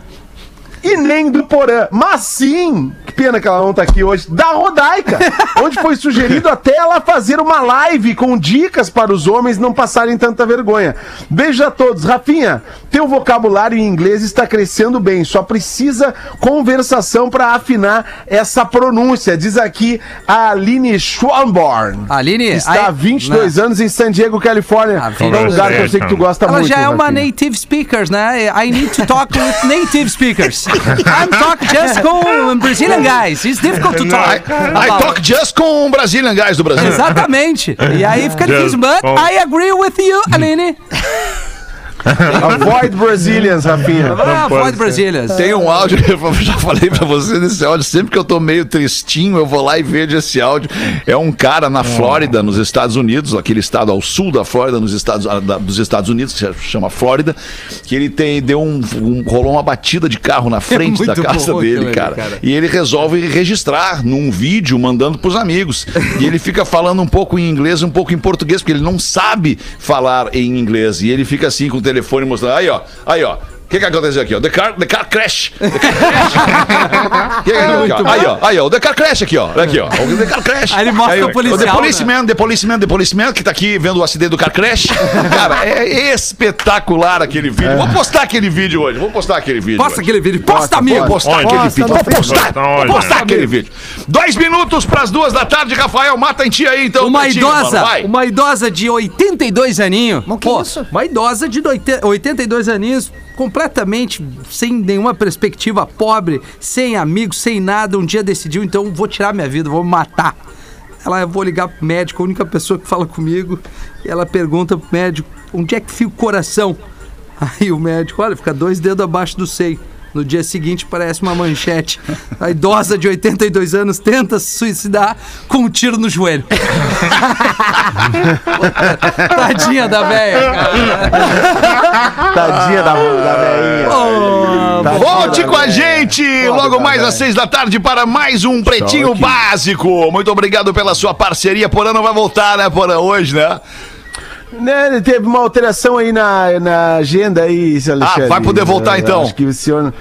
e nem do Porã, mas sim, que pena que ela não tá aqui hoje, da Rodaica, onde foi sugerido até ela fazer uma live com dicas para os homens não passarem tanta vergonha. Beijo a todos. Rafinha, teu vocabulário em inglês está crescendo bem, só precisa conversação para afinar essa pronúncia, diz aqui a Aline Schwanborn. Aline, está há 22 anos em San Diego, Califórnia. Ah, É um lugar que eu sei que tu gosta Ela muito. já é uma Rafinha. native speaker, né? I need to talk with native speakers. I'm talking just com Brazilian guys. It's difficult to talk. I about- talk just com Brazilian Guys do Brasil. Exatamente. E aí fica difícil. But I agree with you, Aline. Avoid Brazilians, Rafinha. Ah, Void Brasílias. Tem um áudio, eu já falei pra você desse áudio. Sempre que eu tô meio tristinho, eu vou lá e vejo esse áudio. É um cara na Flórida, nos Estados Unidos, aquele estado ao sul da Flórida, nos Estados, da- dos Estados Unidos, que se chama Flórida, que ele tem, deu um, um- rolou uma batida de carro na frente da muito casa dele, cara. cara. E ele resolve registrar num vídeo, mandando pros amigos. E ele fica falando um pouco em inglês, um pouco em português, porque ele não sabe falar em inglês. E ele fica assim com o telefone mostrando. Aí, ó, aí, ó. O que, que aconteceu aqui, ó? The car, the car crash. The car crash. Que que aconteceu aqui, ó? Aí, ó, aí, ó. O The car crash aqui, ó. Aqui, ó. O The car crash. Aí ele mostra ó, o policial, The né? policeman, the policeman, the policeman, que tá aqui vendo o acidente do car crash. Cara, é espetacular aquele vídeo. Vou postar aquele vídeo hoje. Vou postar aquele vídeo. Posta hoje. aquele vídeo. Posta, Vou amigo. postar aquele Posta vídeo. Vou postar, vou postar aquele vídeo. Dois minutos pras duas da tarde, Rafael. Mata em ti aí, então. Uma idosa, mano, vai. uma idosa de 82 aninhos. Mas que isso? Uma idosa de doite- 82 aninhos, completamente sem nenhuma perspectiva, pobre, sem amigos, sem nada. Um dia decidiu, então vou tirar minha vida, vou me matar. Ela, eu vou ligar pro médico, a única pessoa que fala comigo, e ela pergunta pro médico, onde é que fica o coração? Aí o médico, olha, fica dois dedos abaixo do seio. No dia seguinte parece uma manchete. A idosa de 82 anos tenta se suicidar com um tiro no joelho. Tadinha da velha. Tadinha da, da velhinha. Tadinha Volte da com a gente logo mais às seis da tarde para mais um Pretinho. Básico. Muito obrigado pela sua parceria. Porã não vai voltar, né, Porã, hoje, né? Né, teve uma alteração aí na, na agenda aí, seu Alexandre. Ah, vai poder voltar, então? Acho que o senhor...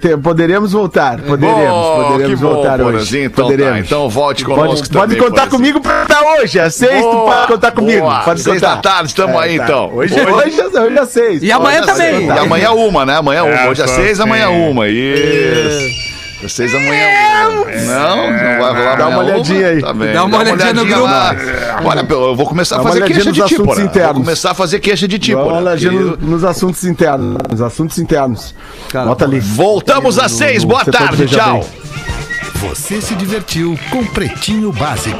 te- Poderemos voltar, poderemos, Oh, poderemos que bom, voltar hoje. Então tá, poderemos. então volte conosco Pode, também, pode contar comigo pra estar hoje, às seis tu Boa, pode contar comigo. boa. Pode Seis contar. da tarde, estamos aí, tá. então. Hoje, Hoje- hoje, hoje, hoje às seis. E amanhã também. E amanhã uma, né? Amanhã uma. É, Hoje às seis, amanhã uma. Isso. Seis amanhã uma. Não, não vai rolar Dá uma olhadinha aí. Tá bem. Dá uma olhadinha no grupo. lá. Olha, eu vou começar a fazer queixa de nos ti, assuntos porra. internos. Vou começar a fazer queixa de ti, Dá uma porra. olhadinha no- nos assuntos internos. Nos assuntos internos. Bota ali. Voltamos às seis. Boa tarde, tchau. Você se divertiu com Pretinho Básico.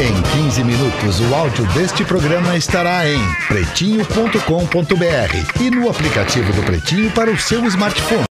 Em 15 minutos, o áudio deste programa estará em pretinho.com.br e no aplicativo do Pretinho para o seu smartphone.